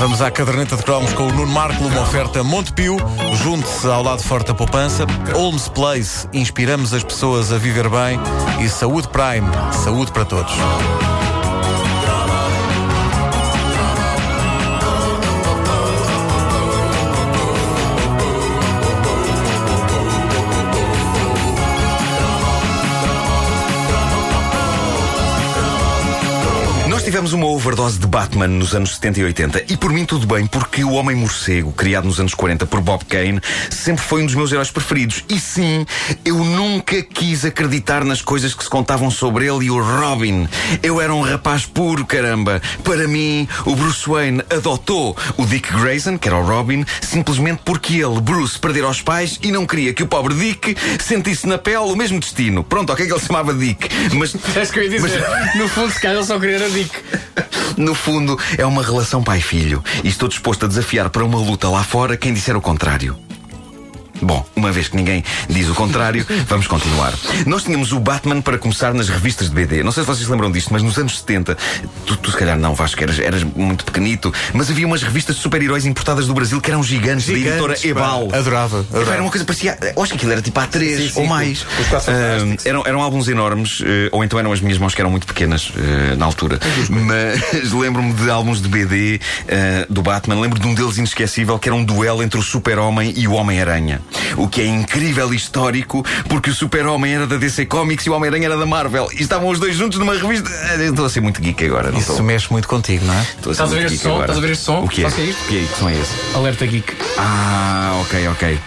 Vamos à caderneta de cromos com o Nuno Marco, uma oferta Montepio. Junte-se ao lado forte da poupança. Holmes Place, inspiramos as pessoas a viver bem. E Saúde Prime, saúde para todos. Tivemos uma overdose de Batman nos anos 70 e 80 e por mim tudo bem, porque o Homem Morcego, criado nos anos 40 por Bob Kane, sempre foi um dos meus heróis preferidos. E sim, eu nunca quis acreditar nas coisas que se contavam sobre ele e o Robin. Eu era um rapaz puro, caramba. Para mim, o Bruce Wayne adotou o Dick Grayson, que era o Robin, simplesmente porque ele, Bruce, perdera os pais e não queria que o pobre Dick sentisse na pele o mesmo destino. Pronto, ok que ele se chamava Dick, mas É isso que eu ia dizer. No fundo, se calhar ele só queria era Dick. No fundo, é uma relação pai-filho. E estou disposto a desafiar para uma luta lá fora quem disser o contrário. Bom, uma vez que ninguém diz o contrário, vamos continuar. Nós tínhamos o Batman para começar nas revistas de BD. Não sei se vocês lembram disto, mas nos anos 70, tu, tu se calhar não, Vasco, eras, eras muito pequenito, mas havia umas revistas de super-heróis importadas do Brasil que eram gigantes, da editora Gigantes, pá. Ebal. Adorava, adorava. Era uma coisa, parecia. Eu acho que aquilo era tipo A3 Sim, sim, ou mais. Ah, eram, eram álbuns enormes, eh, ou então eram as minhas mãos que eram muito pequenas eh, na altura. Mas lembro-me de álbuns de BD eh, do Batman. Lembro de um deles inesquecível que era um duelo entre o Super-Homem e o Homem-Aranha. O que é incrível e histórico, porque o Super-Homem era da DC Comics e o Homem-Aranha era da Marvel. E estavam os dois juntos numa revista. Eu Estou a ser muito geek agora, não Isso estou? mexe muito contigo, não é? Estou ser Estás a muito ver geek este som? agora. Estás a ver este som? O que é? Sabes o que é isto? O que é? Que som é esse? Alerta Geek. Ah, ok, ok.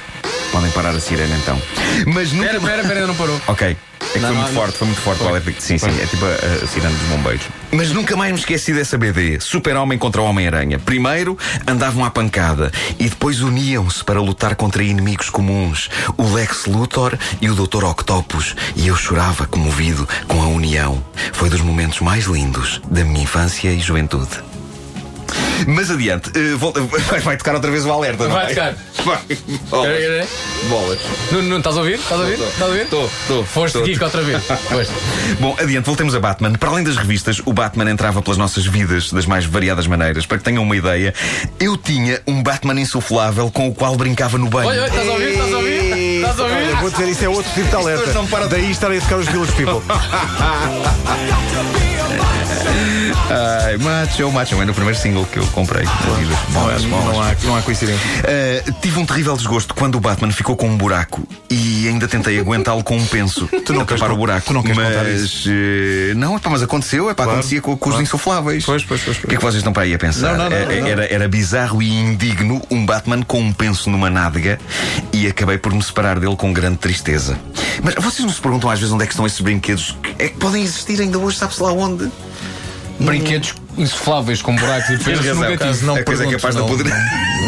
Podem parar a sirene então. Mas nunca. Espera, espera, espera, ainda não parou. Ok. É que Não, foi não, muito não. forte, foi muito forte o alerta. Sim, sim, é tipo a, a sirene dos bombeiros. Mas nunca mais me esqueci dessa BD. Super-Homem contra Homem-Aranha. Primeiro andavam à pancada e depois uniam-se para lutar contra inimigos comuns. O Lex Luthor e o Dr. Octopus. E eu chorava comovido com a união. Foi dos momentos mais lindos da minha infância e juventude. Mas adiante, volta- vai, vai tocar outra vez o alerta, não Vai é? tocar. Vai. Bolas. Bolas. Não, não, estás a ouvir? Estás a ouvir? Estás a ouvir? Estou, estou. Foste. Geek outra vez. Foste. Bom, adiante, voltemos a Batman. Para além das revistas, o Batman entrava pelas nossas vidas das mais variadas maneiras. Para que tenham uma ideia, eu tinha um Batman insuflável com o qual brincava no banho. Olha, olha, estás a ouvir? Estás a ouvir? Estás a Olha, ouvir? vou dizer, isso é outro tipo de alerta. Daí estarem a tocar os Village People. Ai, macho, macho. É no primeiro single que eu comprei. Não, é- não há, não há coincidência. Uh, tive um terrível desgosto quando o Batman ficou com um buraco e ainda tentei aguentá-lo com um penso Tu não tapar o buraco. tu não queres mas, uh, não, epá, mas aconteceu, epá, Claro, acontecia com, com os claro. insufláveis. Pois, pois, pois, O que é que vocês estão para aí a pensar? Não, não, não, Eh, não. Era, era bizarro e indigno um Batman com um penso numa nádega e acabei por me separar dele com grande tristeza. Mas vocês não se perguntam às vezes onde é que estão esses brinquedos que é que podem existir ainda hoje, sabe-se lá onde? Brinquedos insufláveis com buracos e defesas razão. não coisa é capaz de não, poder.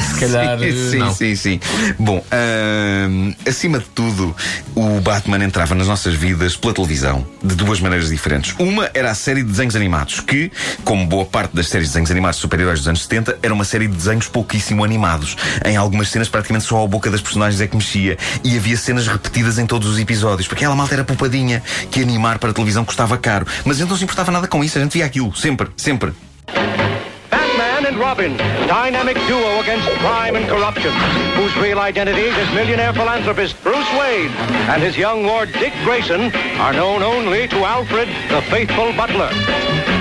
Se calhar, sim, não. sim, sim. Bom, ahm, acima de tudo, o Batman entrava nas nossas vidas pela televisão de duas maneiras diferentes. Uma era a série de desenhos animados, que, como boa parte das séries de desenhos animados super-heróis dos anos 70, era uma série de desenhos pouquíssimo animados. Em algumas cenas, praticamente só a boca das personagens é que mexia. E havia cenas repetidas em todos os episódios, porque aquela malta era poupadinha, que animar para a televisão custava caro. Mas a gente não se importava nada com isso, a gente via aquilo, sempre, sempre. And Robin, dynamic duo against crime and corruption, whose real identities as millionaire philanthropist Bruce Wayne and his young Lord Dick Grayson are known only to Alfred, the faithful butler.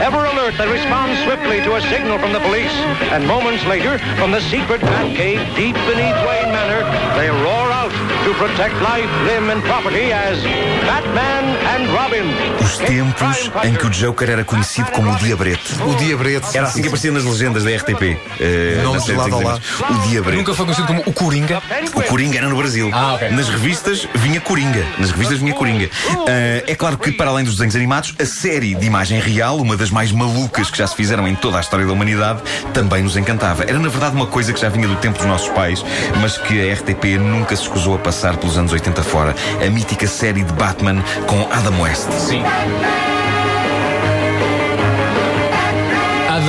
Ever alert, they respond swiftly to a signal from the police, and moments later, from the secret Batcave deep beneath Wayne Manor, they roar to protect life, limb, and property as Batman and Robin. Os tempos em que o Joker era conhecido como o Diabrete. O Diabrete. Era assim que aparecia nas legendas da RTP. eh, na série de de lado animados. O Diabrete. Nunca foi conhecido como o Coringa. O Coringa era no Brasil. Ah, ok. Nas revistas vinha Coringa. Nas revistas vinha Coringa. Ah, é claro que, para além dos desenhos animados, a série de imagem real, uma das mais malucas que já se fizeram em toda a história da humanidade, também nos encantava. Era, na verdade, uma coisa que já vinha do tempo dos nossos pais, mas que a RTP nunca se escusou a passar pelos anos 80 fora. A mítica série de Batman com Adam West. Sim.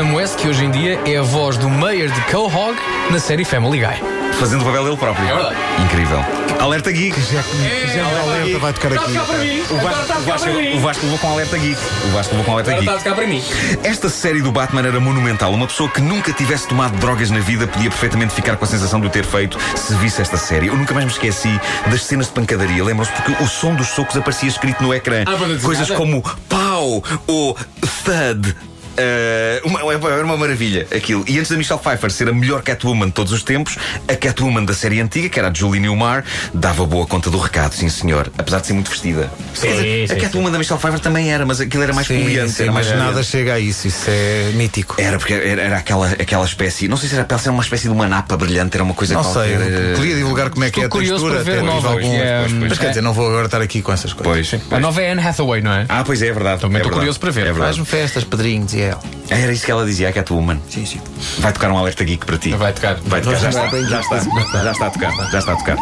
Adam West, que hoje em dia é a voz do Mayor de Quahog na série Family Guy. Fazendo o papel dele próprio. É verdade. Incrível. Alerta Geek. Já que já me alerta, vai tocar aqui. O Vasco, o, Vasco, o Vasco levou com alerta geek. O Vasco levou com alerta Agora está a geek. para mim. Esta série do Batman era monumental. Uma pessoa que nunca tivesse tomado drogas na vida podia perfeitamente ficar com a sensação de o ter feito se visse esta série. Eu nunca mais me esqueci das cenas de pancadaria. Lembram-se? Porque o som dos socos aparecia escrito no ecrã. Ah, Coisas como pau ou thud. Uh, uma, era uma maravilha aquilo. E antes da Michelle Pfeiffer ser a melhor Catwoman de todos os tempos, a Catwoman da série antiga, que era a Julie Newmar, dava boa conta do recado, sim senhor. Apesar de ser muito vestida. Sim, dizer, sim, a Catwoman da Michelle Pfeiffer também era, mas aquilo era mais Sim, sim, era mais mas nada chega a isso, isso é mítico. era porque era, era aquela, aquela espécie, não sei se era pele, se era uma espécie de uma napa brilhante, era uma coisa Não qualquer. sei, eh, podia divulgar como é que é a textura, para ver até a tive nova, alguns. que é, Mas quer dizer, não vou agora estar aqui com essas coisas. Pois, A pois. nova é Anne Hathaway, não é? Ah, pois é, é verdade. Também é estou curioso para ver. É. Faz-me festas, padrinhos e ela. Era isso que ela dizia, a Catwoman. Sim, sim. Vai tocar um alerta geek para ti. Vai tocar. Vai tocar, já está, já está, já está a tocar, já está a tocar.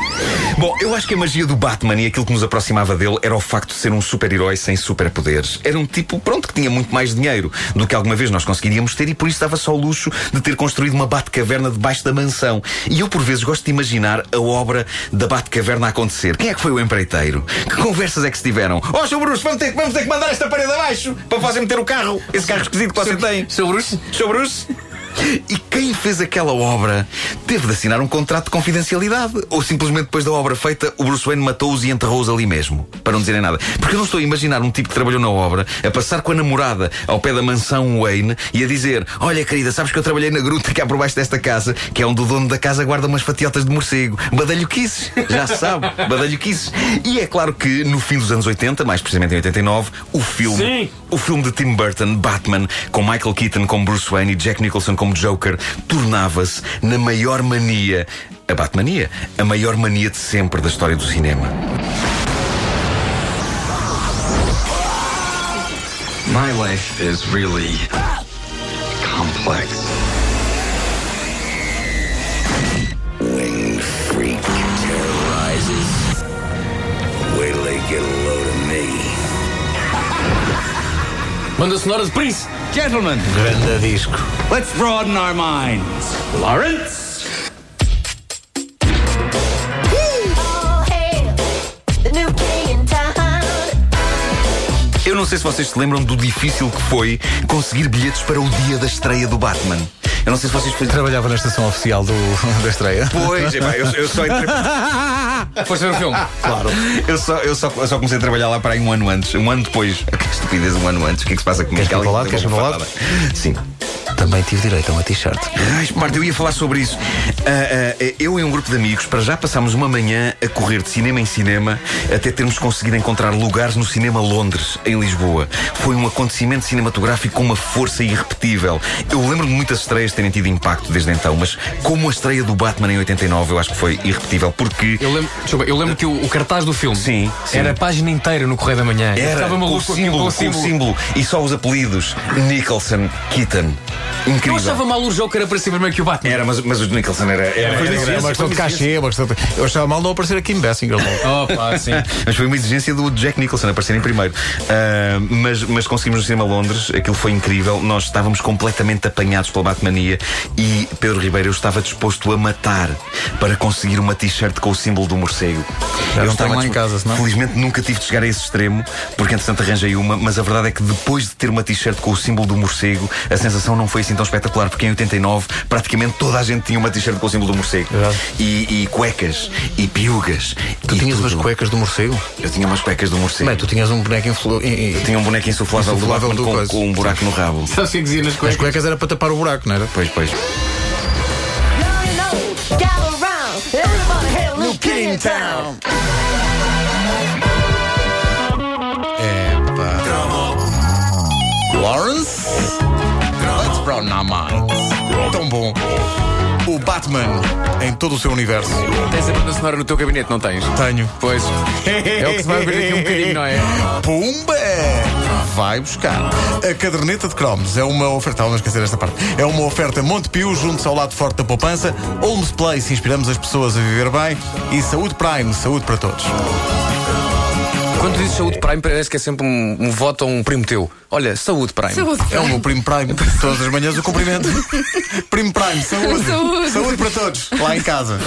Bom, eu acho que a magia do Batman e aquilo que nos aproximava dele era o facto de ser um super-herói sem superpoderes. Era um tipo, pronto, que tinha muito mais dinheiro do que alguma vez nós conseguiríamos ter e por isso dava só o luxo de ter construído uma Batcaverna debaixo da mansão. E eu, por vezes, gosto de imaginar a obra da Batcaverna a acontecer. Quem é que foi o empreiteiro? Que conversas é que se tiveram? Oh, Sr. Bruce, vamos ter, vamos ter que mandar esta parede abaixo para fazer meter o carro. Esse carro esquisito que você tem. Seu Bruce? Sr. Bruce? E quem fez aquela obra teve de assinar um contrato de confidencialidade. Ou simplesmente depois da obra feita, o Bruce Wayne matou-os e enterrou-os ali mesmo. Para não dizerem nada. Porque eu não estou a imaginar um tipo que trabalhou na obra a passar com a namorada ao pé da mansão Wayne e a dizer: Olha, querida, sabes que eu trabalhei na gruta cá por baixo desta casa, que é onde o dono da casa guarda umas fatiotas de morcego. Badalhoquices. Já se sabe. Badalhoquices. E é claro que no fim dos anos 80, mais precisamente em 89, o filme. Sim. O filme de Tim Burton, Batman, com Michael Keaton como Bruce Wayne e Jack Nicholson como Joker, tornava-se na maior mania, a Batmania, a maior mania de sempre da história do cinema. My life is really complex. Winged freak terrorizes. Wait till they get a load of me. Banda sonora de Prince. Gentlemen, Grande disco. let's broaden our minds. Lawrence? Hail the new king in town. Eu não sei se vocês se lembram do difícil que foi conseguir bilhetes para o dia da estreia do Batman. Eu não sei se vocês Trabalhava na estação oficial do, da estreia. Pois, epá, eu, eu só entrei. Foste ver o filme? Claro. Eu só, eu, só, eu só comecei a trabalhar lá para aí um ano antes. Um ano depois. Que estupidez, um ano antes. O que é que se passa comigo? Queres o lado? Alguém Queres fatada. Sim. Também tive direito a uma t-shirt. Ai, Marta, eu ia falar sobre isso. Ah, ah, eu e um grupo de amigos, para já passámos uma manhã a correr de cinema em cinema até termos conseguido encontrar lugares no Cinema Londres, em Lisboa. Foi um acontecimento cinematográfico com uma força irrepetível. Eu lembro-me de muitas estreias terem tido impacto desde então, mas como a estreia do Batman em 89, eu acho que foi irrepetível, porque. Eu lembro, desculpa, eu lembro que o, o cartaz do filme Sim, sim. era a página inteira no Correio da Manhã. Eu Era Estava o maluco com aquilo, símbolo, com o com o símbolo. símbolo e só os apelidos Nicholson, Keaton. Eu Incrível. achava mal o Joker aparecer primeiro que o Batman. Era, mas, mas o Nicholson era. era, Foi era- é uma questão de cachê, uma questão de... Eu achava mal não aparecer aqui em Bessinger. Pá, sim. Mas foi uma exigência do Jack Nicholson aparecer em primeiro. Ah, mas, mas conseguimos no cinema Londres, aquilo foi incrível. Nós estávamos completamente apanhados pela Batmania e Pedro Ribeiro eu estava disposto a matar para conseguir uma t-shirt com o símbolo do morcego. Já Eu não estava lá em casa, senão- Felizmente nunca tive de chegar a esse extremo, porque entretanto arranjei uma, mas a verdade é que depois de ter uma t-shirt com o símbolo do morcego, a sensação não foi assim tão espetacular, porque em 89 praticamente toda a gente tinha uma t-shirt com o símbolo do morcego. Verdade. E, e cuecas, e piugas. Tu e tinhas tudo. umas cuecas do morcego? Eu tinha umas cuecas do morcego. Bem, tu tinhas um boneco influ... e- e- Tinha um boneco insuflável, Insuflável do do com, com um buraco no rabo. Sabes o que é dizia nas As coisas? cuecas era para tapar o buraco, não era? Pois, pois. Lawrence? Minds. Tão bom. O Batman em todo o seu universo. Tens a banda sonora no teu gabinete, não tens? Tenho. Pois. É o que se vai ver daqui um bocadinho, não é? Pumba! Vai buscar. A caderneta de cromos é uma oferta. Não esquecer esta parte. É uma oferta Montepio, junto ao lado forte da poupança. Holmes Place, inspiramos as pessoas a viver bem. E Saúde Prime, saúde para todos. Quando dizes saúde Prime, parece que é sempre um, um voto a um primo teu. Olha, saúde Prime. Saúde. É o meu primo Prime. Todas as manhãs o cumprimento. primo Prime, saúde. Saúde. Saúde para todos, lá em casa.